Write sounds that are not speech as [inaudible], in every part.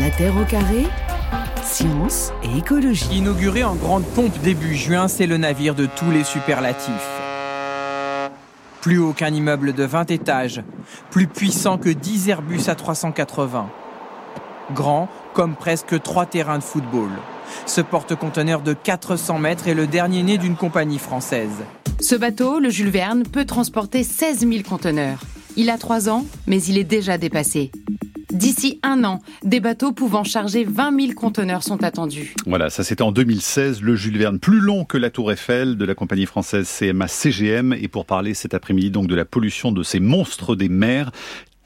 La Terre au carré Science et écologie. Inauguré en grande pompe début juin, c'est le navire de tous les superlatifs. Plus haut qu'un immeuble de 20 étages, plus puissant que 10 Airbus à 380. Grand comme presque trois terrains de football. Ce porte-conteneur de 400 mètres est le dernier né d'une compagnie française. Ce bateau, le Jules Verne, peut transporter 16 000 conteneurs. Il a 3 ans, mais il est déjà dépassé. D'ici un an, des bateaux pouvant charger 20 000 conteneurs sont attendus. Voilà, ça c'était en 2016, le Jules Verne, plus long que la Tour Eiffel de la compagnie française CMA CGM. Et pour parler cet après-midi donc de la pollution de ces monstres des mers,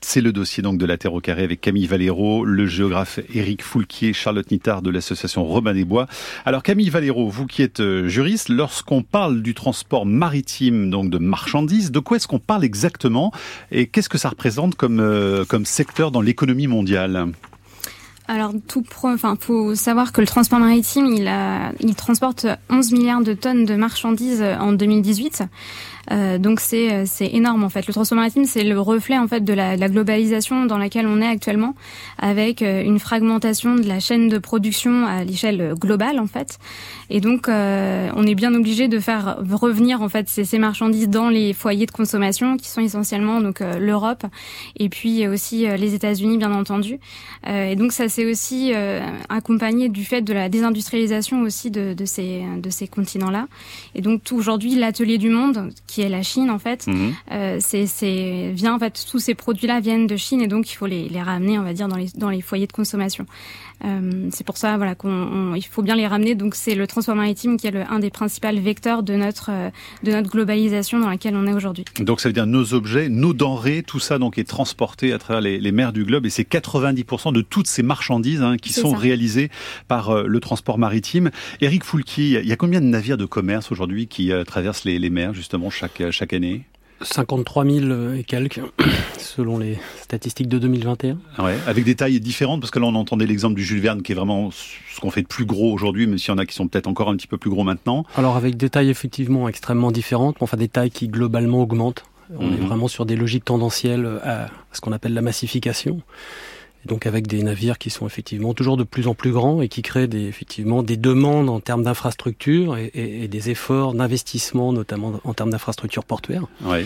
c'est le dossier donc de la Terre au carré avec Camille Valero, le géographe Éric Foulquier, Charlotte Nittard de l'association Robin des Bois. Alors Camille Valero, vous qui êtes euh, juriste, lorsqu'on parle du transport maritime donc de marchandises, de quoi est-ce qu'on parle exactement et qu'est-ce que ça représente comme euh, comme secteur dans l'économie mondiale? Alors, tout enfin, faut savoir que le transport maritime, il transporte 11 milliards de tonnes de marchandises en 2018. Euh, donc c'est euh, c'est énorme en fait. Le transport maritime c'est le reflet en fait de la, la, globalisation dans laquelle on est actuellement, avec euh, une fragmentation de la chaîne de production à l'échelle globale en fait. Et donc euh, on est bien obligé de faire revenir en fait ces, ces, marchandises dans les foyers de consommation qui sont essentiellement donc l'Europe et puis aussi les États-Unis bien entendu. et donc ça c'est aussi accompagné du fait de la désindustrialisation aussi de, de ces de ces continents là. Et donc aujourd'hui l'atelier du monde est la Chine en fait. Mhm. Euh, c'est vient en fait tous ces produits-là viennent de Chine et donc il faut les, les ramener on va dire dans les dans les foyers de consommation. Euh, c'est pour ça voilà qu'on il faut bien les ramener. Donc c'est le transport maritime qui est le, un des principaux vecteurs de notre euh, de notre globalisation dans laquelle on est aujourd'hui. Donc ça veut dire nos objets, nos denrées, tout ça donc est transporté à travers les, les mers du globe et c'est 90% de toutes ces marchandises hein, qui sont ça. réalisées par euh, le transport maritime. Éric Foulquier, il y a combien de navires de commerce aujourd'hui qui traversent les, les mers justement chaque chaque année? 53 000 et quelques, [coughs] selon les statistiques de 2021. Ouais, avec des tailles différentes, parce que là on entendait l'exemple du Jules Verne qui est vraiment ce qu'on fait de plus gros aujourd'hui, même s'il y en a qui sont peut-être encore un petit peu plus gros maintenant. Alors avec des tailles effectivement extrêmement différentes, enfin des tailles qui globalement augmentent. On mmh. est vraiment sur des logiques tendancielles à ce qu'on appelle la massification. Donc avec des navires qui sont effectivement toujours de plus en plus grands et qui créent des, effectivement des demandes en termes d'infrastructures et, et, et, des efforts d'investissement, notamment en termes d'infrastructures portuaires. Ouais.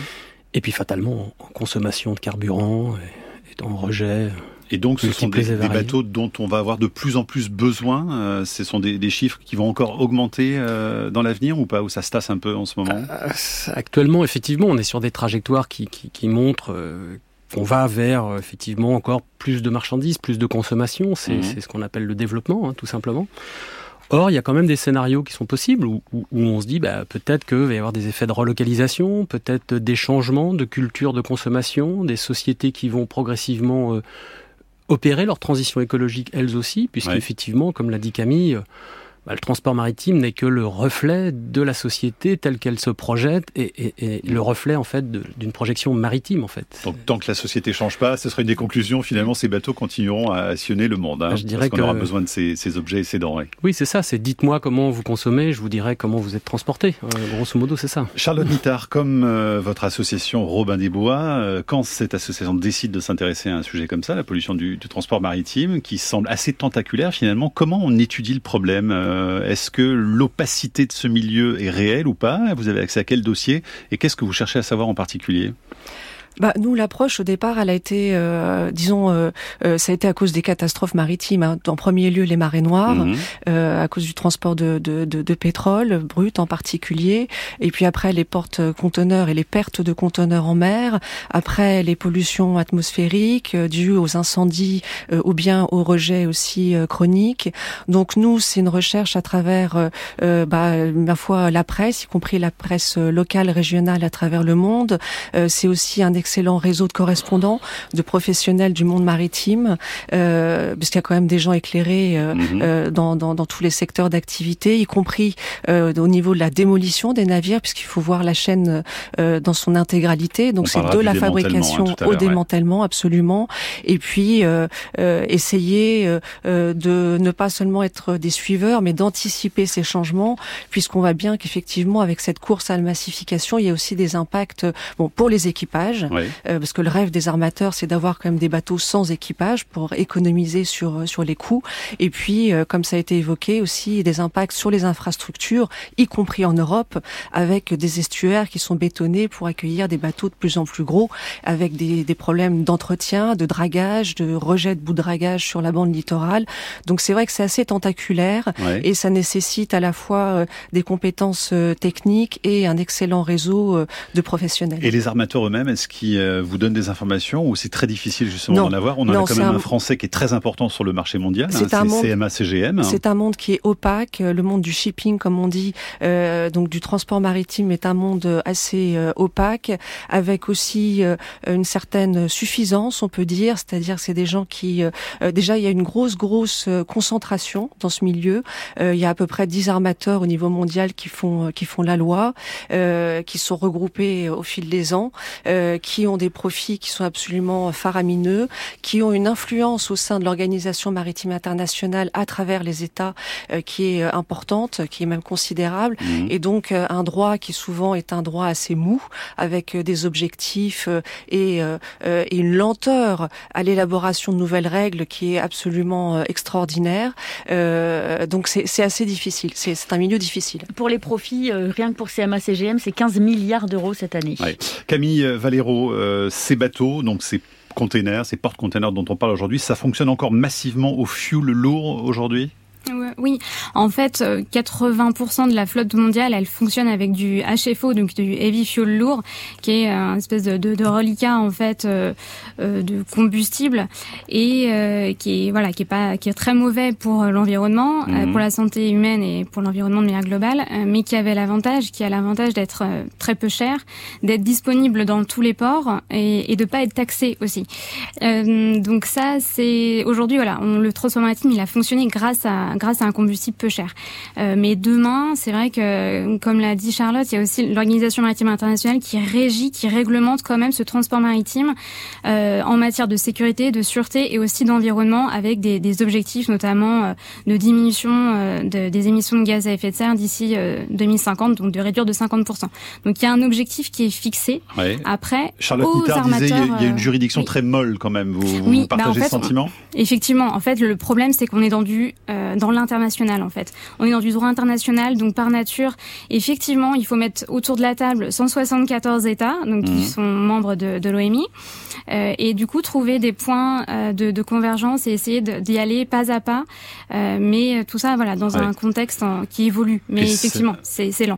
Et puis fatalement en consommation de carburant et, et en rejet. Et donc, ce sont des, des, bateaux dont on va avoir de plus en plus besoin. Euh, ce sont des, des, chiffres qui vont encore augmenter euh, dans l'avenir ou pas Ou ça se tasse un peu en ce moment? Euh, Actuellement, effectivement, on est sur des trajectoires qui, qui, qui montrent euh, on va vers euh, effectivement encore plus de marchandises, plus de consommation. C'est mmh. ce qu'on appelle le développement, hein, tout simplement. Or, il y a quand même des scénarios qui sont possibles où, où, où on se dit bah, peut-être qu'il va y avoir des effets de relocalisation, peut-être des changements de culture de consommation, des sociétés qui vont progressivement euh, opérer leur transition écologique elles aussi, puisqu'effectivement, ouais. comme l'a dit Camille, euh, bah, le transport maritime n'est que le reflet de la société telle qu'elle se projette et, et, et, le reflet en fait d'une projection maritime en fait. Donc tant que la société change pas, ce serait une des conclusions finalement ces bateaux continueront à sillonner le monde. Hein, bah, je dirais qu'on que... aura besoin de ces, ces, objets et ces denrées. Oui c'est ça, c'est dites-moi comment vous consommez, je vous dirai comment vous êtes transporté. Euh, grosso modo c'est ça. Charlotte Nittard, comme euh, votre association Robin des Bois, euh, quand cette association décide de s'intéresser à un sujet comme ça, la pollution du, du transport maritime, qui semble assez tentaculaire finalement, comment on étudie le problème euh, Est-ce que l'opacité de ce milieu est réelle ou pas? Vous avez accès à quel dossier? Et qu'est-ce que vous cherchez à savoir en particulier? Bah, nous, l'approche au départ, elle a été, euh, disons, euh, euh, ça a été à cause des catastrophes maritimes. Hein. En premier lieu, les marées noires, mmh. euh, à cause du transport de, de, de, de, pétrole brut en particulier, et puis après les portes conteneurs et les pertes de conteneurs en mer. Après les pollutions atmosphériques euh, dues aux incendies euh, ou bien aux rejets aussi chroniques. Donc nous, c'est une recherche à travers, bah, ma foi, la presse, y compris la presse locale, régionale à travers le monde. c'est aussi un excellent réseau de correspondants, de professionnels du monde maritime, euh, parce qu'il y a quand même des gens éclairés euh, -hmm. euh, dans, dans, dans, tous les secteurs d'activité, y compris euh, au niveau de la démolition des navires, puisqu'il faut voir la chaîne euh, dans son intégralité. Donc c'est de la fabrication hein, au démantèlement, ouais. absolument. Et puis euh, essayer de ne pas seulement être des suiveurs, mais d'anticiper ces changements, puisqu'on voit bien qu'effectivement, avec cette course à la massification, il y a aussi des impacts bon, pour les équipages, parce que le rêve des armateurs, c'est d'avoir quand même des bateaux sans équipage pour économiser sur sur les coûts. Et puis, comme ça a été évoqué aussi, des impacts sur les infrastructures, y compris en Europe, avec des estuaires qui sont bétonnés pour accueillir des bateaux de plus en plus gros, avec des, des problèmes d'entretien, de dragage, de rejet de bout de dragage sur la bande littorale. Donc c'est vrai que c'est assez tentaculaire et ça nécessite à la fois euh, des compétences euh, techniques et un excellent réseau euh, de professionnels. Et les armateurs eux-mêmes, est-ce qu'ils vous donnent des informations ou c'est très difficile justement d'en avoir? On en a quand même un... français qui est très important sur le marché mondial, c'est hein, CMA CGM. C'est un monde qui est opaque, le monde du shipping comme on dit, donc du transport maritime est un monde assez opaque, avec aussi une certaine suffisance, on peut dire, c'est-à-dire que c'est des gens qui déjà il y a une grosse grosse concentration dans ce milieu. il y a à peu près 10 armateurs au niveau mondial qui font qui font la loi, euh, qui sont regroupés au fil des ans, euh, qui ont des profits qui sont absolument faramineux, qui ont une influence au sein de l'organisation maritime internationale à travers les États euh, qui est importante, qui est même considérable, mmh. et donc un droit qui souvent est un droit assez mou, avec des objectifs et, et une lenteur à l'élaboration de nouvelles règles qui est absolument extraordinaire. donc c'est assez difficile. C'est un milieu difficile. Pour les profits, euh, rien que pour CMA-CGM, c'est 15 milliards d'euros cette année. Camille euh, Euh, ces bateaux, donc ces containers, ces porte-containers dont on parle aujourd'hui, ça fonctionne encore massivement au fuel lourd aujourd'hui? Oui, en fait, 80% de la flotte mondiale, elle fonctionne avec du HFO, donc du heavy fuel lourd, qui est un espèce de, de, de reliquat en fait de combustible et qui est voilà, qui est pas, qui est très mauvais pour l'environnement, mhm. pour la santé humaine et pour l'environnement de manière globale, mais qui avait l'avantage, qui a l'avantage d'être très peu cher, d'être disponible dans tous les ports et, et de pas être taxé aussi. donc ça, c'est aujourd'hui voilà, on, le transport maritime, il a fonctionné grâce à grâce à un combustible peu cher. Euh, mais demain, c'est vrai que, comme l'a dit Charlotte, il y a aussi l'Organisation maritime internationale qui régit, qui réglemente quand même ce transport maritime euh, en matière de sécurité, de sûreté et aussi d'environnement, avec des, des, objectifs notamment euh, de diminution euh, de, des émissions de gaz à effet de serre d'ici 2050, donc de réduire de 50%. Donc il y a un objectif qui est fixé. Après, Charlotte aux armateurs, disait il y, a, une juridiction très molle quand même. Vous, vous bah, partagez ce sentiment? Effectivement, en fait, le problème c'est qu'on est dans du dans dans l'international en fait. On est dans du droit international, donc par nature, effectivement, il faut mettre autour de la table 174 États, donc qui mhm. sont membres de, de l'OMI, euh, et du coup trouver des points euh, de, de, convergence et essayer d'y aller pas à pas, euh, mais tout ça, voilà, dans un contexte qui évolue. Mais effectivement, c'est lent.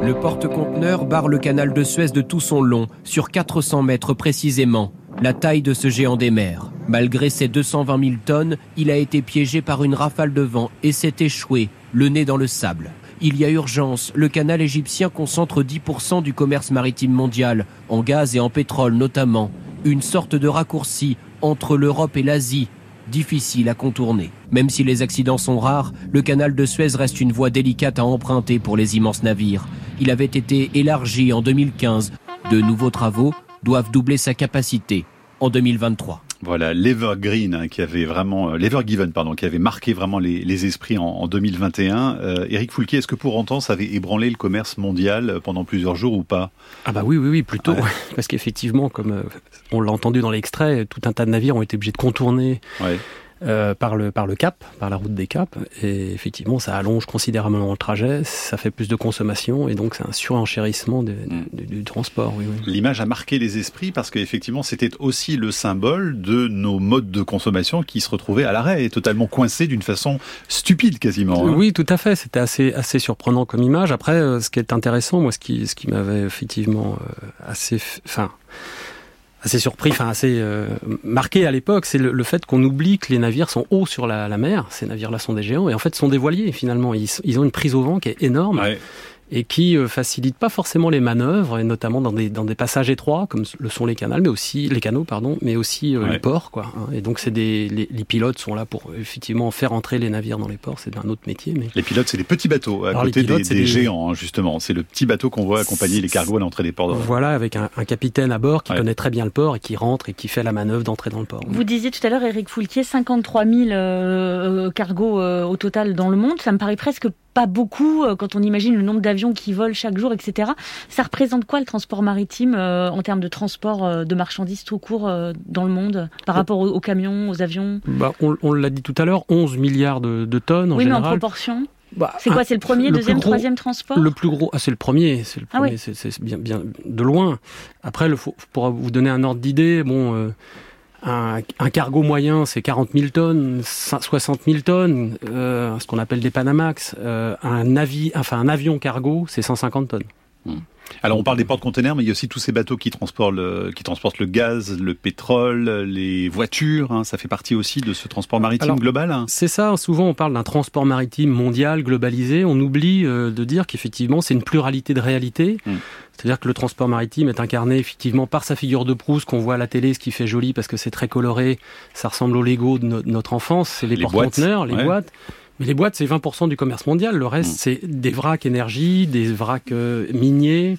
Le porte-conteneur barre le canal de Suez de tout son long, sur 400 mètres précisément la taille de ce géant des mers. Malgré ses 220 000 tonnes, il a été piégé par une rafale de vent et s'est échoué, le nez dans le sable. Il y a urgence, le canal égyptien concentre 10% du commerce maritime mondial, en gaz et en pétrole notamment, une sorte de raccourci entre l'Europe et l'Asie, difficile à contourner. Même si les accidents sont rares, le canal de Suez reste une voie délicate à emprunter pour les immenses navires. Il avait été élargi en 2015. De nouveaux travaux doivent doubler sa capacité en 2023. Voilà, l'Evergreen hein, qui avait vraiment, euh, l'Evergiven pardon, qui avait marqué vraiment les, esprits en, 2021. Euh, Eric Foulquier, est-ce que pour autant ça avait ébranlé le commerce mondial euh, pendant plusieurs jours ou pas? Ah bah oui, oui, oui, plutôt, [laughs] parce qu'effectivement, comme on l'a entendu dans l'extrait, tout un tas de navires ont été obligés de contourner. Ouais. Euh, par, le, par le Cap, par la route des Caps. Et effectivement, ça allonge considérablement le trajet, ça fait plus de consommation et donc c'est un surenchérissement mm. du transport. L'image a marqué les esprits parce qu'effectivement, c'était aussi le symbole de nos modes de consommation qui se retrouvaient à l'arrêt et totalement coincés d'une façon stupide quasiment. Hein. Oui, tout à fait. C'était assez, assez surprenant comme image. Après, euh, ce qui est intéressant, moi, ce qui, ce qui m'avait effectivement euh, assez... Enfin, assez surpris, enfin assez euh, marqué à l'époque, c'est le, fait qu'on oublie que les navires sont hauts sur la, mer. Ces navires-là sont des géants et en fait sont des voiliers finalement. Ils, ils ont une prise au vent qui est énorme et qui euh, facilite pas forcément les manœuvres, et notamment dans des, dans des passages étroits, comme le sont les canaux, mais aussi les canaux, pardon, mais aussi euh, les ports, quoi. Hein. Et donc c'est des les, les, pilotes sont là pour effectivement faire entrer les navires dans les ports. C'est un autre métier, mais les pilotes, c'est les petits bateaux à côté des, des, géants, hein, justement. C'est le petit bateau qu'on voit accompagner les cargos à l'entrée des ports. Voilà, avec un, un, capitaine à bord qui connaît très bien le port et qui rentre et qui fait la manœuvre d'entrée dans le port. Vous disiez tout à l'heure, Eric Foulquier, 53 000 euh, cargos au total dans le monde. Ça me paraît presque pas beaucoup quand on imagine le nombre d'avions qui volent chaque jour, etc. Ça représente quoi le transport maritime en termes de transport de marchandises tout court dans le monde par rapport aux, camions, aux avions? Bah, On, l'a dit tout à l'heure, 11 milliards de, tonnes en oui, général. mais en proportion bah, c'est quoi C'est le premier, deuxième, troisième transport? Le plus gros, ah, c'est le premier, c'est le ah premier, c'est bien, bien de loin. Après, le, pour vous donner un ordre d'idée, bon, un, cargo moyen, c'est 40 000 tonnes, 60 000 tonnes, euh, ce qu'on appelle des Panamax. Euh, un, navi, enfin, un avion cargo, c'est 150 tonnes. Hmm. Alors on parle des porte-containers, mais il y a aussi tous ces bateaux qui transportent le, qui transportent le gaz, le pétrole, les voitures. Hein. ça fait partie aussi de ce transport maritime global. Hein. C'est ça. Souvent on parle d'un transport maritime mondial, globalisé. On oublie euh, de dire qu'effectivement c'est une pluralité de réalités. Hmm. C'est-à-dire que le transport maritime est incarné effectivement par sa figure de proue, ce qu'on voit à la télé, ce qui fait joli parce que c'est très coloré, ça ressemble au Lego de notre enfance, c'est les, porte-conteneurs, les boîtes. Mais les boîtes, c'est 20% du commerce mondial. Le reste, mm. c'est des vracs énergie, des vracs euh, miniers,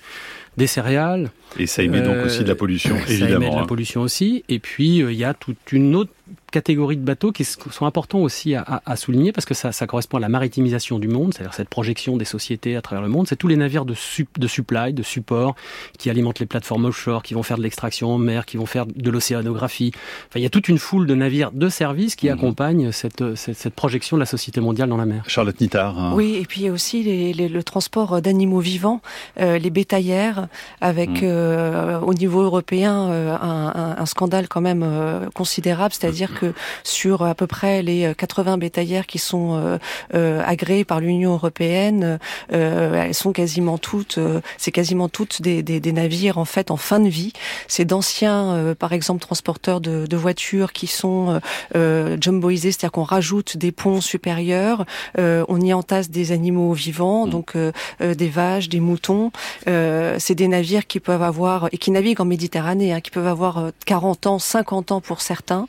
des céréales. Et ça émet donc aussi de la pollution, évidemment. Ça émet de la hein. pollution aussi. Et puis, euh, il y a toute une autre catégories de bateaux qui sont importants aussi à, à, souligner parce que ça, ça, correspond à la maritimisation du monde, c'est-à-dire cette projection des sociétés à travers le monde. C'est tous les navires de, de supply, de support, qui alimentent les plateformes offshore, qui vont faire de l'extraction en mer, qui vont faire de l'océanographie. Enfin, il y a toute une foule de navires de service qui mmh. accompagnent cette, cette, cette, projection de la société mondiale dans la mer. Charlotte Nittard. Hein. Oui, et puis il y a aussi les, les, le transport d'animaux vivants, euh, les bétaillères, avec mmh. euh, au niveau européen euh, un, un, un, scandale quand même euh, considérable, c'est-à-dire que sur à peu près les 80 bétaillères qui sont euh, euh, agréées par l'Union européenne, euh, elles sont quasiment toutes, c'est quasiment toutes des, des, des, navires en fait en fin de vie. C'est d'anciens, par exemple, transporteurs de, de, voitures qui sont jumboisés, c'est-à-dire qu'on rajoute des ponts supérieurs, on y entasse des animaux vivants, mmh. donc des vaches, des moutons. c'est des navires qui peuvent avoir et qui naviguent en Méditerranée, hein, qui peuvent avoir 40 ans, 50 ans pour certains,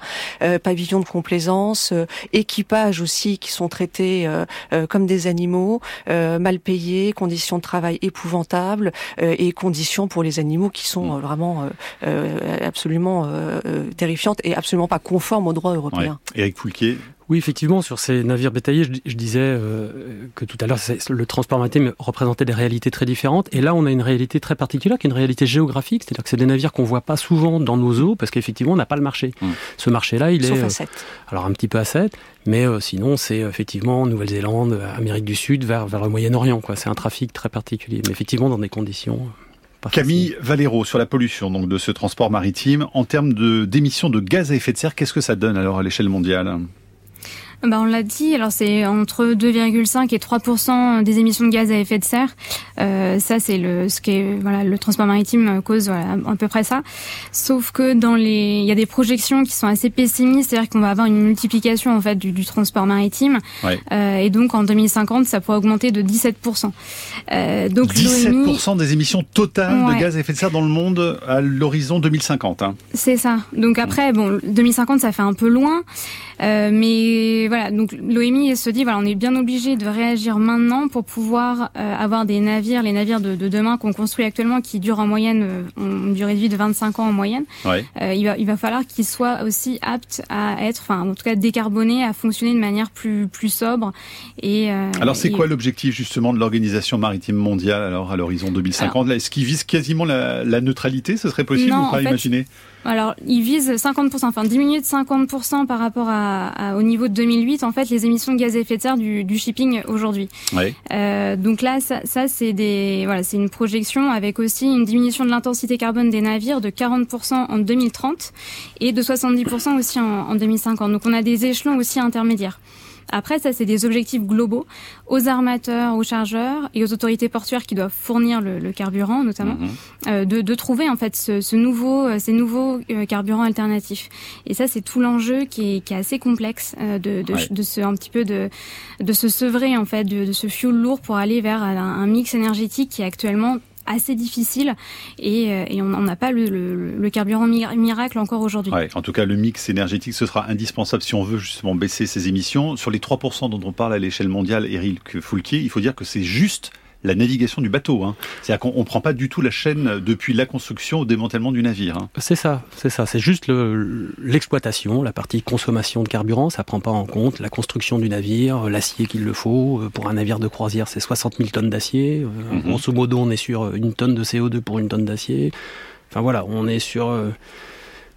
pavillons de complaisance, euh, équipages aussi qui sont traités euh, euh, comme des animaux, mal payés, conditions de travail épouvantables et conditions pour les animaux qui sont mm. vraiment absolument terrifiantes et absolument pas conformes au droit européen. Ouais. Éric Foulquier, oui, effectivement, sur ces navires bétaillers, je, disais euh, que tout à l'heure, le transport maritime représentait des réalités très différentes. Et là, on a une réalité très particulière, qui est une réalité géographique, c'est-à-dire que c'est des navires qu'on voit pas souvent dans nos eaux, parce qu'effectivement, on n'a pas le marché. Mmh. Ce marché-là, il est... Sauf à 7. alors, un petit peu à 7, mais euh, sinon, c'est effectivement Nouvelle-Zélande, Amérique du Sud, vers, vers le Moyen-Orient. C'est un trafic très particulier, mais effectivement dans des conditions... Camille Valero, sur la pollution donc de ce transport maritime, en termes d'émissions de, de gaz à effet de serre, qu'est-ce que ça donne alors à l'échelle mondiale? Bah, on l'a dit, alors c'est entre 2,5 et 3 des émissions de gaz à effet de serre. Euh, ça, c'est le ce qui est voilà le transport maritime cause voilà, à peu près ça. Sauf que dans les, il y a des projections qui sont assez pessimistes, c'est-à-dire qu'on va avoir une multiplication en fait du, du transport maritime, euh, et donc en 2050, ça pourrait augmenter de 17% euh, Donc 17 des émissions totales de gaz à effet de serre dans le monde à l'horizon 2050. Hein. C'est ça. Donc après, bon, 2050, ça fait un peu loin. Euh, mais voilà, donc l'OMI se dit voilà, on est bien obligé de réagir maintenant pour pouvoir euh, avoir des navires, les navires de, de demain qu'on construit actuellement, qui durent en moyenne euh, une durée de vie de 25 ans en moyenne. Ouais. il va il va falloir qu'ils soient aussi aptes à être, enfin en tout cas décarbonés, à fonctionner de manière plus plus sobre. Et alors c'est quoi l'objectif justement de l'organisation maritime mondiale alors à l'horizon 2050 Est-ce qu'ils visent quasiment la, la, neutralité? Ce serait possible ou pas imaginer? Alors, ils visent 50%, enfin diminuer de 50% par rapport à, au niveau de 2008, en fait, les émissions de gaz à effet de serre du, du shipping aujourd'hui. Oui. Euh, donc là, ça, ça c'est des, voilà, c'est une projection avec aussi une diminution de l'intensité carbone des navires de 40% en 2030 et de 70% aussi en, en 2050. Donc on a des échelons aussi intermédiaires. Après, ça, c'est des objectifs globaux aux armateurs, aux chargeurs et aux autorités portuaires qui doivent fournir le, le carburant, notamment, mhm. euh, de, de, trouver en fait ce, ce nouveau, euh, ces nouveaux euh, carburants alternatifs. Et ça, c'est tout l'enjeu qui est, qui est assez complexe euh, de, de, de, se un petit peu de, de se sevrer en fait de, de ce fuel lourd pour aller vers un, un mix énergétique qui est actuellement assez difficile et, euh, et on n'a pas le, carburant miracle encore aujourd'hui. En tout cas, le mix énergétique, ce sera indispensable si on veut justement baisser ses émissions. Sur les 3% dont on parle à l'échelle mondiale, Eric Foulquier, il faut dire que c'est juste la navigation du bateau. Hein. C'est-à-dire qu'on ne prend pas du tout la chaîne depuis la construction au démantèlement du navire. Hein. C'est ça, c'est ça. C'est juste l'exploitation, la partie consommation de carburant. Ça prend pas en compte la construction du navire, l'acier qu'il le faut. Pour un navire de croisière, c'est 60 000 tonnes d'acier. Mm Grosso modo, on est sur une tonne de CO2 pour une tonne d'acier. Enfin voilà, on est sur euh,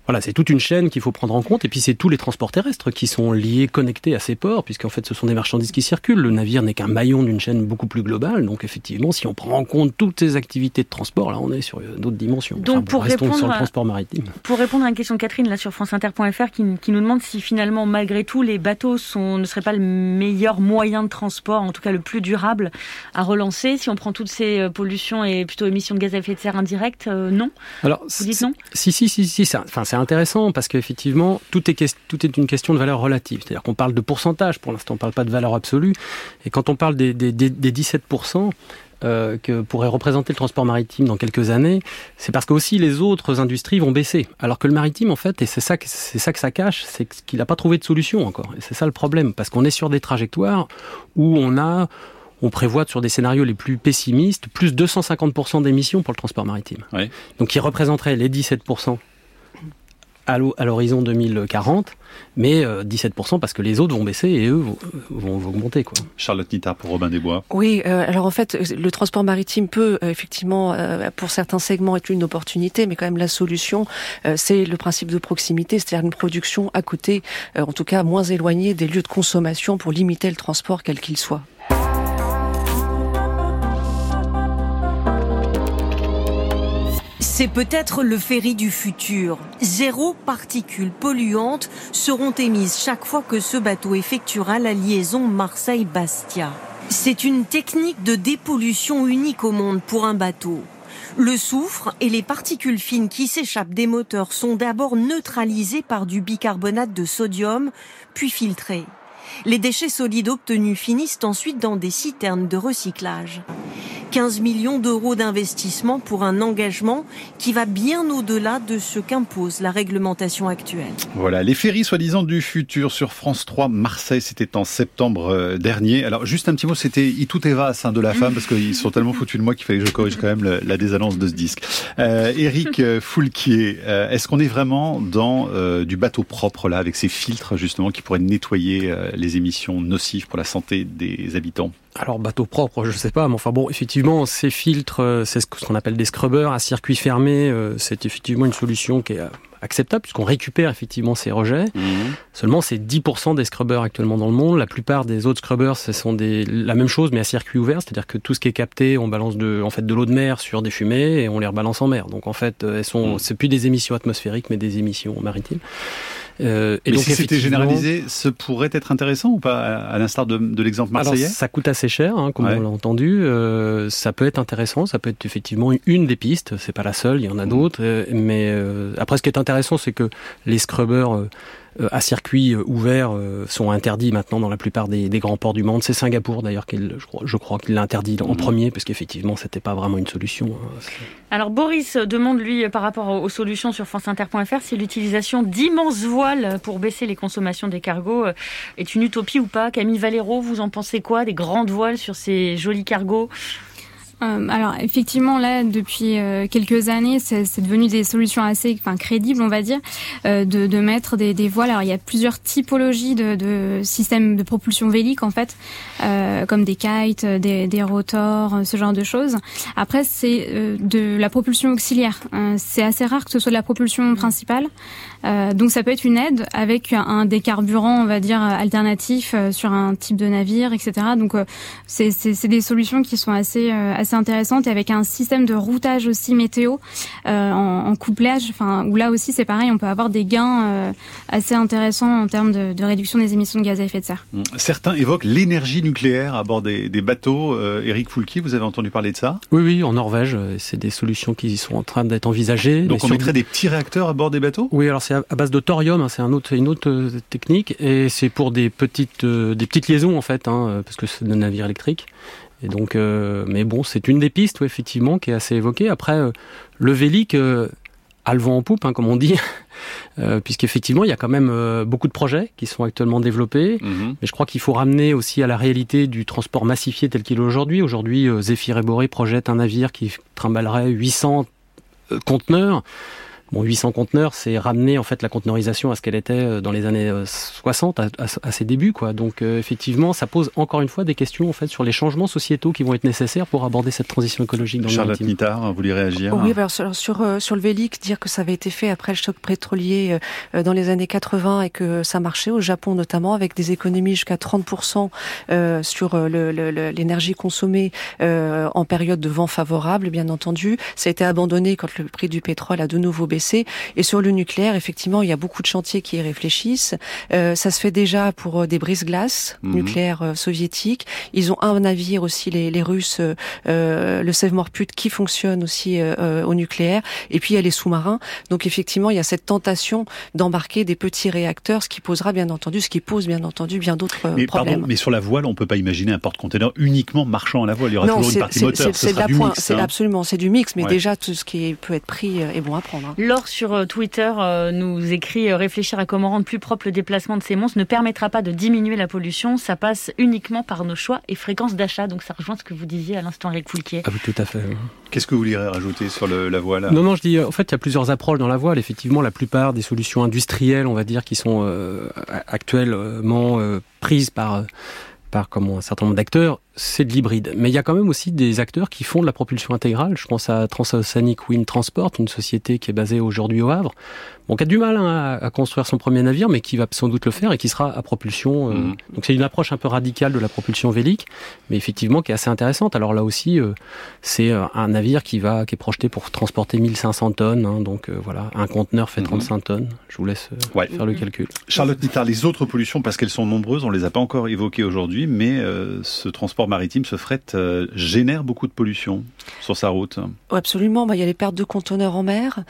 voilà, c'est toute une chaîne qu'il faut prendre en compte, et puis c'est tous les transports terrestres qui sont liés, connectés à ces ports, puisqu'en fait ce sont des marchandises qui circulent. Le navire n'est qu'un maillon d'une chaîne beaucoup plus globale, donc effectivement, si on prend en compte toutes ces activités de transport, là on est sur d'autres dimensions. Donc pour répondre sur le transport maritime. Pour répondre à une question de Catherine là sur franceinter.fr qui, qui nous demande si finalement malgré tout les bateaux sont, ne seraient pas le meilleur moyen de transport, en tout cas le plus durable à relancer, si on prend toutes ces euh, pollutions et plutôt émissions de gaz à effet de serre indirectes, euh, non? Alors, vous dites non? Si si si si, ça, enfin c'est intéressant parce qu'effectivement, tout est, tout est une question de valeur relative. C'est-à-dire qu'on parle de pourcentage, pour l'instant on ne parle pas de valeur absolue. Et quand on parle des, des, des, 17%, euh, que pourrait représenter le transport maritime dans quelques années, c'est parce que aussi les autres industries vont baisser. Alors que le maritime, en fait, et c'est ça, c'est ça que ça cache, c'est qu'il n'a pas trouvé de solution encore. Et c'est ça le problème, parce qu'on est sur des trajectoires où on a on prévoit sur des scénarios les plus pessimistes plus 250% d'émissions pour le transport maritime. Donc qui représenterait les 17% à l'horizon 2040, mais 17% euh, parce que les autres vont baisser et eux vont, augmenter. Quoi. Charlotte Nittard pour Robin Desbois. Oui, euh, alors en fait, le transport maritime peut euh, effectivement, pour certains segments, être une opportunité, mais quand même la solution, c'est le principe de proximité, c'est-à-dire une production à côté, en tout cas moins éloignée des lieux de consommation pour limiter le transport quel qu'il soit. C'est peut-être le ferry du futur. Zéro particules polluantes seront émises chaque fois que ce bateau effectuera la liaison Marseille-Bastia. C'est une technique de dépollution unique au monde pour un bateau. Le soufre et les particules fines qui s'échappent des moteurs sont d'abord neutralisées par du bicarbonate de sodium, puis filtrés. Les déchets solides obtenus finissent ensuite dans des citernes de recyclage. 15 millions d'euros d'investissement pour un engagement qui va bien au-delà de ce qu'impose la réglementation actuelle. Voilà, les ferries soi-disant du futur sur France 3 Marseille, c'était en septembre euh, dernier. Alors juste un petit mot, c'était Itout Evas hein, de la [laughs] femme, parce qu'ils sont tellement foutus de moi qu'il fallait que je corrige quand même la désannonce de ce disque. Euh, Eric euh, Foulquier, euh, est-ce qu'on est vraiment dans du bateau propre là, avec ces filtres justement qui pourraient nettoyer les émissions nocives pour la santé des habitants? Alors bateau propre, je sais pas, mais enfin bon, effectivement, ces filtres, euh, c'est ce qu'on appelle des scrubbers à circuit fermé, euh, c'est effectivement une solution qui est euh, acceptable puisqu'on récupère effectivement ces rejets. Mmh. Seulement, c'est 10% des scrubbers actuellement dans le monde. La plupart des autres scrubbers, ce sont des, la même chose mais à circuit ouvert, c'est-à-dire que tout ce qui est capté, on balance de, en fait, de l'eau de mer sur des fumées et on les rebalance en mer. Donc en fait, elles sont, mmh. c'est plus des émissions atmosphériques mais des émissions maritimes. Euh, et donc, si c'était généralisé, ce pourrait être intéressant ou pas, à l'instar de, de l'exemple marseillais? Ça coûte assez cher, hein, comme on l'a entendu. Euh, ça peut être intéressant, ça peut être effectivement une des pistes. C'est pas la seule, il y en a mmh. d'autres. Euh, mais euh, après, ce qui est intéressant, c'est que les scrubbers euh, à circuit euh, ouvert euh, sont interdits maintenant dans la plupart des, grands ports du monde. C'est Singapour d'ailleurs qui, je crois, je crois qu'il l'a interdit en mhm. premier parce qu'effectivement c'était pas vraiment une solution. Hein. Alors Boris demande lui par rapport aux solutions sur franceinter.fr si l'utilisation d'immenses voiles pour baisser les consommations des cargos est une utopie ou pas. Camille Valero, vous en pensez quoi des grandes voiles sur ces jolis cargos? Euh, alors effectivement là depuis euh, quelques années c'est devenu des solutions assez enfin crédibles on va dire euh, de, de, mettre des, des, voiles. Alors il y a plusieurs typologies de, de systèmes de propulsion vélique en fait comme des kites des, des, rotors ce genre de choses. Après c'est de la propulsion auxiliaire. C'est assez rare que ce soit de la propulsion principale. Donc ça peut être une aide avec un des carburants on va dire alternatifs sur un type de navire etc donc c'est des solutions qui sont assez assez intéressante et avec un système de routage aussi météo euh, en, couplage, enfin où là aussi c'est pareil, on peut avoir des gains euh, assez intéressants en termes de, réduction des émissions de gaz à effet de serre. Mmh. Certains évoquent l'énergie nucléaire à bord des, bateaux. Eric euh, Foulki, vous avez entendu parler de ça? Oui, oui, en Norvège, c'est des solutions qui sont en train d'être envisagées. Donc on mettrait des petits réacteurs à bord des bateaux? Oui, alors c'est à, base de thorium, hein, c'est un autre, une autre technique, et c'est pour des petites, des petites liaisons en fait, hein, parce que c'est des navires électriques. Et donc, euh, mais bon, c'est une des pistes, effectivement, qui est assez évoquée. Après, euh, le Vélic euh, a le vent en poupe, hein, comme on dit. [laughs] euh, puisqu'effectivement, il y a quand même beaucoup de projets qui sont actuellement développés. Mhm. Mais je crois qu'il faut ramener aussi à la réalité du transport massifié tel qu'il est aujourd'hui. Aujourd'hui, Zéphyr et Boré projettent un navire qui trimballerait 800 conteneurs. Bon, 800 conteneurs, c'est ramener en fait la conteneurisation à ce qu'elle était euh, dans les années 60, euh, à, ses débuts, quoi. Donc euh, effectivement, ça pose encore une fois des questions en fait sur les changements sociétaux qui vont être nécessaires pour aborder cette transition écologique dans Charlotte le Nittard, vous voulez réagir Oui, alors sur, sur, le Vélic, dire que ça avait été fait après le choc pétrolier dans les années 80 et que ça marchait au Japon notamment avec des économies jusqu'à 30% sur l'énergie consommée en période de vent favorable, bien entendu. Ça a été abandonné quand le prix du pétrole a de nouveau baissé et sur le nucléaire, effectivement, il y a beaucoup de chantiers qui y réfléchissent. Euh, ça se fait déjà pour euh, des brises-glaces mhm. nucléaires euh, soviétiques. Ils ont un navire aussi, les, les Russes, euh, le Sevmorput, qui fonctionne aussi au nucléaire. Et puis il y a les sous-marins. Donc effectivement, il y a cette tentation d'embarquer des petits réacteurs, ce qui posera bien entendu, ce qui pose bien entendu bien d'autres mais, problèmes. Pardon, mais sur la voile, on peut pas imaginer un porte-container uniquement marchant à la voile. Il y aura toujours une partie moteur. C'est hein. absolument, c'est du mix, mais déjà tout ce qui peut être pris est bon à prendre. Hein sur euh, Twitter euh, nous écrit euh, réfléchir à comment rendre plus propre le déplacement de ces monstres ne permettra pas de diminuer la pollution. Ça passe uniquement par nos choix et fréquences d'achat. Donc ça rejoint ce que vous disiez à l'instant, Eric Foulquier. Ah oui, tout à fait. Qu'est-ce que vous voulez rajouter sur la voile Non, non, je dis, en fait, il y a plusieurs approches dans la voile. Effectivement, la plupart des solutions industrielles, on va dire, qui sont actuellement prises par par comme un certain nombre d'acteurs, c'est de l'hybride. Mais il y a quand même aussi des acteurs qui font de la propulsion intégrale. Je pense à Transoceanic Wind Transport, une société qui est basée aujourd'hui au Havre, bon, qui a du mal hein, à, construire son premier navire, mais qui va sans doute le faire et qui sera à propulsion. Euh, mhm. Donc c'est une approche un peu radicale de la propulsion vélique, mais effectivement qui est assez intéressante. Alors là aussi, euh, c'est euh, un navire qui va, qui est projeté pour transporter 1500 tonnes. Hein, donc voilà, un conteneur fait 35 mhm. tonnes. Je vous laisse faire le calcul. Charlotte Nittard, les autres pollutions, parce qu'elles sont nombreuses, on les a pas encore évoquées aujourd'hui, mais ce transport maritime, ce fret, génère beaucoup de pollution sur sa route. absolument. Bah, il y a les pertes de conteneurs en mer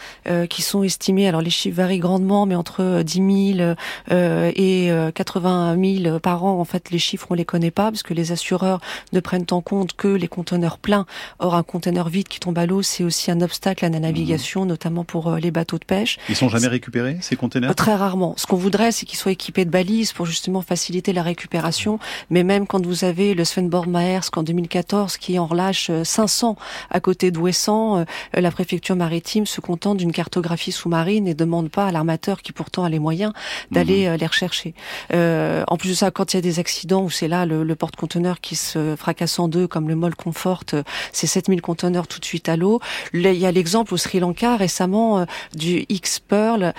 qui sont estimées. Alors les varie grandement, mais entre 10 000 euh, et 80 euh, 000 par an, en fait, les chiffres, on les connaît pas, parce que les assureurs ne prennent en compte que les conteneurs pleins. Or, un conteneur vide qui tombe à l'eau, c'est aussi un obstacle à la navigation, mmh. notamment pour euh, les bateaux de pêche. Ils sont jamais récupérés, ces conteneurs? Très rarement. Ce qu'on voudrait, c'est qu'ils soient équipés de balises pour justement faciliter la récupération. Mais même quand vous avez le Svenborg Maersk en 2014 qui en relâche 500 à côté d'Ouessant, la préfecture maritime se contente d'une cartographie sous-marine et demande pas à l'armateur qui pourtant a les moyens d'aller mhm. euh, les rechercher. Euh, en plus de ça, quand il y a des accidents où c'est là le, le porte-conteneur qui se fracasse en deux, comme le Mol Comfort, euh, c'est 7000 conteneurs tout de suite à l'eau. Il y a l'exemple au Sri Lanka récemment euh, du X-Pearl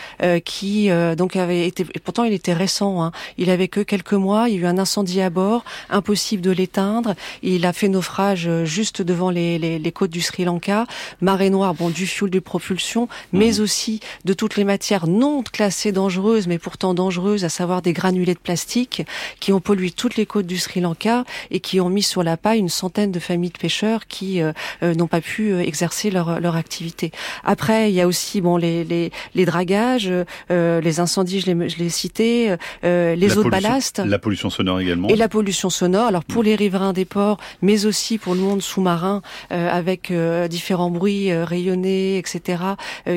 qui donc avait été, et pourtant il était récent, hein, il avait que quelques mois, il y a eu un incendie à bord, impossible de l'éteindre, il a fait naufrage juste devant les, les, les côtes du Sri Lanka, marée noire, bon du fuel de propulsion, mais mhm. aussi de toutes les matières non classées dangereuses, mais pourtant dangereuses, à savoir des granulés de plastique, qui ont pollué toutes les côtes du Sri Lanka et qui ont mis sur la paille une centaine de familles de pêcheurs qui euh, euh, n'ont pas pu euh, exercer leur, leur activité. Après, il y a aussi bon les, les, les dragages, les incendies, je l'ai cité, les eaux de ballast. La pollution sonore également. Et la pollution sonore. Alors pour mm. les riverains des ports, mais aussi pour le monde sous-marin, avec différents bruits rayonnés, etc.,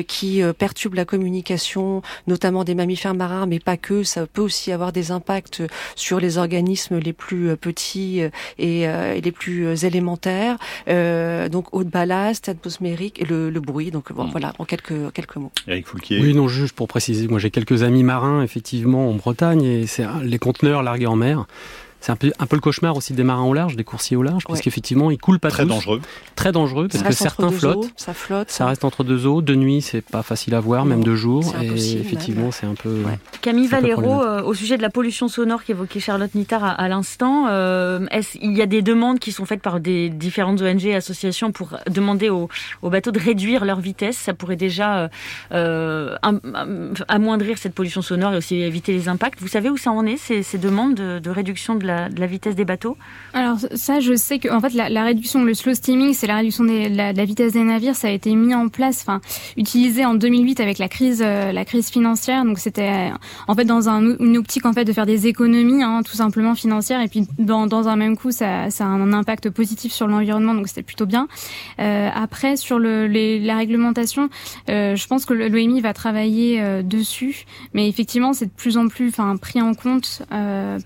qui perturbent la communication notamment des mammifères marins, mais pas que. Ça peut aussi avoir des impacts sur les organismes les plus euh, petits euh, euh, et, les plus élémentaires. donc eau de ballast, atmosphérique et le, bruit. Donc bon, mm. voilà, en quelques quelques mots. Eric Foulquier. Oui, non, juste pour préciser, moi j'ai quelques amis marins effectivement en Bretagne et c'est les conteneurs largués en mer c'est un peu, un peu le cauchemar aussi des marins au large, des coursiers au large, parce qu'effectivement, ils coulent pas Très dangereux. Très dangereux, parce que certains flottent. ça flotte. Ça reste entre deux eaux. De nuit, c'est pas facile à voir, même de jour. Et effectivement, c'est un peu. Camille Valero, euh, au sujet de la pollution sonore qu'évoquait Charlotte Nittard à, l'instant, euh, il y a des demandes qui sont faites par des différentes ONG et associations pour demander aux, bateaux de réduire leur vitesse? Ça pourrait déjà euh, amoindrir cette pollution sonore et aussi éviter les impacts. Vous savez où ça en est, ces, ces demandes de, de réduction de la, de la vitesse des bateaux Alors ça, je sais que en fait la, réduction, le slow steaming, c'est la réduction de la, vitesse des navires. Ça a été mis en place, enfin utilisé en 2008 avec la crise, euh, la crise financière. Donc c'était en fait dans un, une optique en fait de faire des économies, hein, tout simplement financières. Et puis dans, un même coup, ça, a un impact positif sur l'environnement. Donc c'était plutôt bien. Euh, après sur la réglementation, euh, je pense que l'OMI va travailler dessus, mais effectivement c'est de plus en plus, enfin pris en compte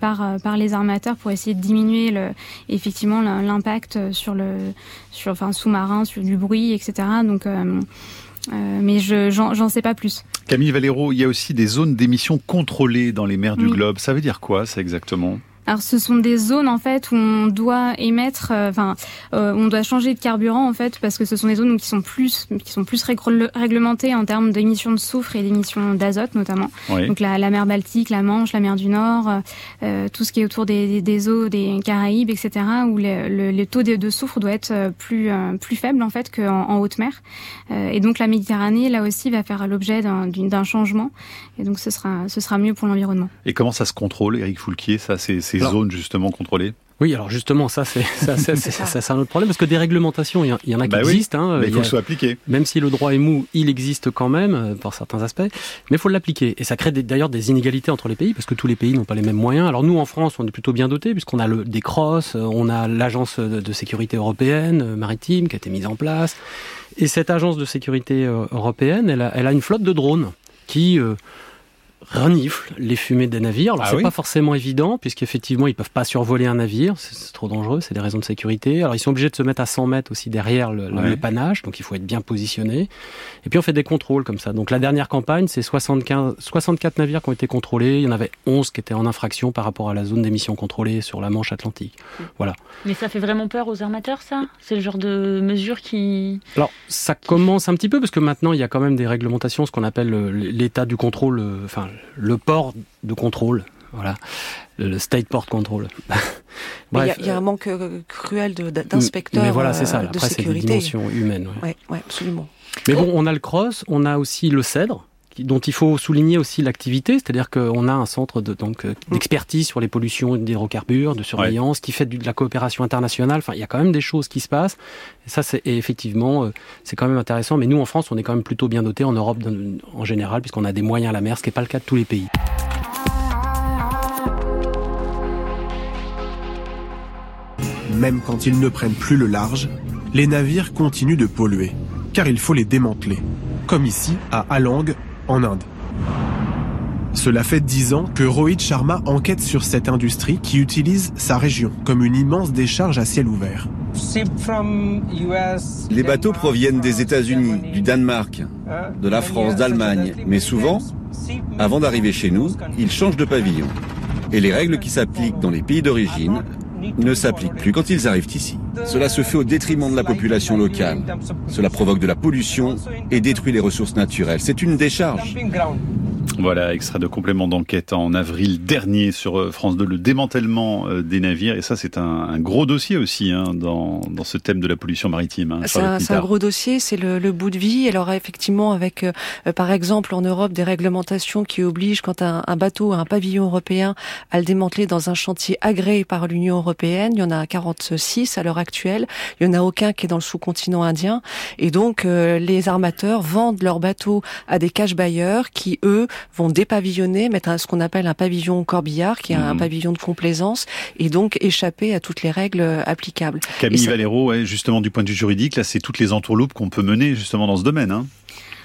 par par les armateurs pour essayer de diminuer le, effectivement l'impact sur le sur enfin sous-marin, sur du bruit, etc. Donc euh, euh, mais je j'en sais pas plus. Camille Valero, il y a aussi des zones d'émission contrôlées dans les mers du Oui. globe. Ça veut dire quoi, ça exactement? Alors ce sont des zones en fait où on doit émettre, euh, enfin euh, on doit changer de carburant en fait parce que ce sont des zones où qui sont plus qui sont plus régl- réglementées en termes d'émissions de soufre et d'émissions d'azote notamment. Oui. Donc la, la mer Baltique, la Manche, la mer du Nord, euh, euh, tout ce qui est autour des, des, des eaux des Caraïbes, etc. où le, le, le taux de, de soufre doit être euh, plus euh, plus faible en fait qu'en en haute mer. Euh, et donc la Méditerranée là aussi va faire l'objet d'un changement. Et donc ce sera ce sera mieux pour l'environnement. Et comment ça se contrôle, Eric Foulquier, ça, ces, ces Alors- zones justement contrôlées Oui, alors justement, ça c'est ça, [laughs] ça, c'est- ça, c'est un autre problème parce que des réglementations, il y, en- il y en a qui Bah oui, existent. hein, Mais il faut a- que ce soit appliqué. Même si le droit est mou, il existe quand même euh, pour certains aspects, mais il faut l'appliquer. Et ça crée d'ailleurs des inégalités entre les pays parce que tous les pays n'ont pas les mêmes moyens. Alors nous, en France, on est plutôt bien dotés puisqu'on a le, des CROSS, euh, on a l'agence de, de sécurité européenne euh, maritime qui a été mise en place. Et cette agence de sécurité européenne, elle a, elle a une flotte de drones qui euh, renifle les fumées des navires. Alors Ah c'est oui pas forcément évident puisqu'effectivement ils peuvent pas survoler un navire, c'est trop dangereux, c'est des raisons de sécurité. Alors ils sont obligés de se mettre à 100 mètres aussi derrière le, le- Ouais. le panache, donc il faut être bien positionné. Et puis on fait des contrôles comme ça. Donc la dernière campagne, c'est 75, 64 navires qui ont été contrôlés. Il y en avait 11 qui étaient en infraction par rapport à la zone d'émission contrôlée sur la Manche Atlantique. Voilà. Mais ça fait vraiment peur aux armateurs, ça? C'est le genre de mesure qui... Alors, ça commence un petit peu parce que maintenant il y a quand même des réglementations, ce qu'on appelle l'état du contrôle, euh, enfin le port de contrôle, voilà, le state port control. Il y a- y, un manque euh, cruel d'inspecteurs mais voilà, c'est euh, ça. de Après, c'est des sécurité. dimensions humaines. ouais. Ouais, ouais, absolument. Mais bon, on a le cross, on a aussi le cèdre, dont il faut souligner aussi l'activité, c'est-à-dire qu'on a un centre de- donc euh, d'expertise sur les pollutions d'hydrocarbures, de surveillance, qui fait de la coopération internationale. Enfin, il y a quand même des choses qui se passent. Et ça, c'est et effectivement, euh, c'est quand même intéressant. Mais nous, en France, on est quand même plutôt bien dotés en Europe en général, puisqu'on a des moyens à la mer, ce qui n'est pas le cas de tous les pays. Même quand ils ne prennent plus le large, les navires continuent de polluer, car il faut les démanteler, comme ici à Alang, en Inde. Cela fait dix ans que Rohit Sharma enquête sur cette industrie qui utilise sa région comme une immense décharge à ciel ouvert. Les bateaux proviennent des États-Unis, du Danemark, de la France, d'Allemagne, mais souvent, avant d'arriver chez nous, ils changent de pavillon. Et les règles qui s'appliquent dans les pays d'origine ne s'appliquent plus quand ils arrivent ici. Cela se fait au détriment de la population locale. Cela provoque de la pollution et détruit les ressources naturelles. C'est une décharge. Voilà, extrait de complément d'enquête en avril dernier sur euh, France 2, le démantèlement euh, des navires. Et ça, c'est un, un gros dossier aussi hein, dans, dans ce thème de la pollution maritime. hein, C'est un, gros dossier, c'est le, le bout de vie. Alors effectivement, avec euh, par exemple en Europe des réglementations qui obligent quand un, un bateau a un pavillon européen à le démanteler dans un chantier agréé par l'Union européenne. Il y en a 46 à l'heure actuelle. Il y en a aucun qui est dans le sous-continent indien. Et donc euh, les armateurs vendent leurs bateaux à des cash buyers qui eux vont dépavillonner, mettre un- ce qu'on appelle un pavillon corbillard, qui est un Mhm. pavillon de complaisance, et donc échapper à toutes les règles euh, applicables. Camille ça- Valero, ouais, justement du point de vue juridique, là, c'est toutes les entourloupes qu'on peut mener justement dans ce domaine. Hein.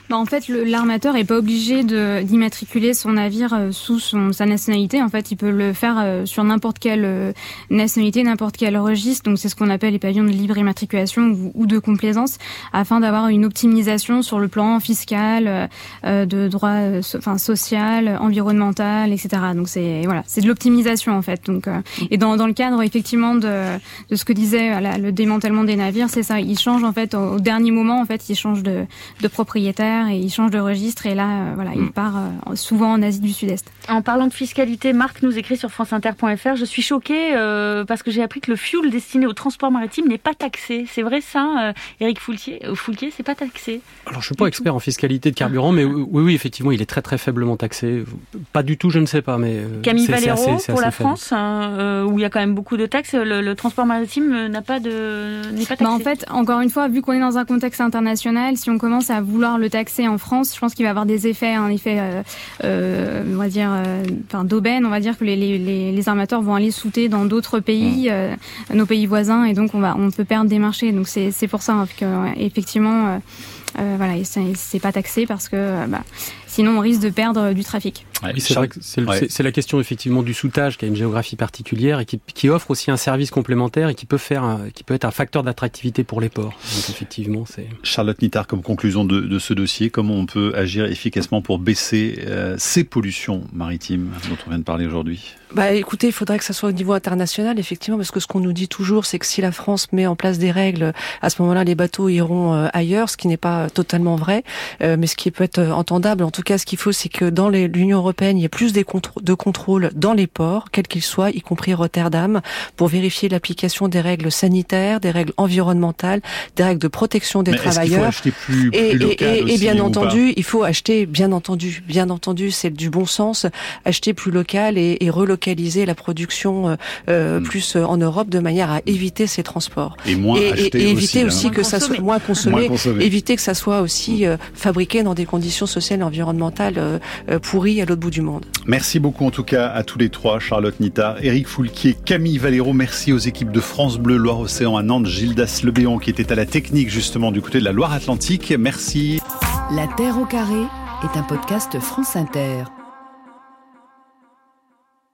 Bah, en fait, l'armateur est pas obligé d'immatriculer son navire euh, sous son, sa nationalité. En fait, il peut le faire euh, sur n'importe quelle euh, nationalité, n'importe quel registre. Donc, c'est ce qu'on appelle les pavillons de libre immatriculation ou, ou de complaisance, afin d'avoir une optimisation sur le plan fiscal, euh, de droit, so- enfin social, environnemental, etc. Donc, c'est voilà, c'est de l'optimisation en fait. Donc, euh, et dans, dans le cadre effectivement de, de ce que disait la- le démantèlement des navires, c'est ça. Ils changent en fait au, au dernier moment. En fait, ils changent de, de propriétaire faire et il change de registre et là, voilà, il mm. part souvent en Asie du Sud-Est. En parlant de fiscalité, Marc nous écrit sur franceinter.fr, je suis choquée parce que j'ai appris que le fuel destiné au transport maritime n'est pas taxé. C'est vrai ça, Eric Foulquier, Foulquier, c'est pas taxé. Alors je suis pas expert en fiscalité de carburant, mais [laughs] oui, oui, effectivement, il est très très faiblement taxé. Pas du tout, je ne sais pas, mais Camille Valero pour la France, hein, où il y a quand même beaucoup de taxes, le, transport maritime n'a pas de n'est pas taxé. Bah en fait, encore une fois, vu qu'on est dans un contexte international, si on commence à vouloir le taxer en France, je pense qu'il va avoir des effets, un effet, euh, euh, on va dire, euh, enfin d'aubaine. On va dire que les, les, les, armateurs vont aller souter dans d'autres pays, mmh. nos pays voisins, et donc on va, on peut perdre des marchés. Donc c'est c'est pour ça hein, que effectivement, voilà, c'est pas taxé parce que bah, sinon on risque de perdre du trafic. c'est la question effectivement du soutage qui a une géographie particulière et qui, qui, offre aussi un service complémentaire et qui peut faire, qui peut être un facteur d'attractivité pour les ports. Donc effectivement, c'est. Charlotte Nittard, comme conclusion de, de, ce dossier, comment on peut agir efficacement pour baisser euh, ces pollutions maritimes dont on vient de parler aujourd'hui? Bah, écoutez, il faudrait que ça soit au niveau international, effectivement, parce que ce qu'on nous dit toujours, c'est que si la France met en place des règles, à ce moment-là, les bateaux iront euh, ailleurs, ce qui n'est pas totalement vrai, euh, mais ce qui peut être entendable. En tout cas, ce qu'il faut, c'est que dans l'Union européenne, il y ait plus de contrôles dans les ports, quels qu'ils soient, y compris Rotterdam, pour vérifier l'application des règles sanitaires, des règles environnementales, des règles de protection des travailleurs. plus, et, et, et, bien entendu, il faut acheter, bien entendu, bien entendu, c'est du bon sens, acheter plus local et, relocaliser la production euh, euh, hmm. plus euh, en Europe de manière à éviter ces transports. Et moins acheter et, éviter aussi, hein. que ça soit moins consommé, éviter que ça soit aussi fabriqué dans des conditions sociales et environnementales pourries à l'autre bout du monde. Merci beaucoup en tout cas à tous les trois, Charlotte Nittard, Eric Foulquier, Camille Valéro. Merci aux équipes de France Bleu Loire-Océan à Nantes, Gildas Lebéon qui était à la technique justement du côté de la Loire-Atlantique. Merci. La Terre au carré est un podcast France Inter.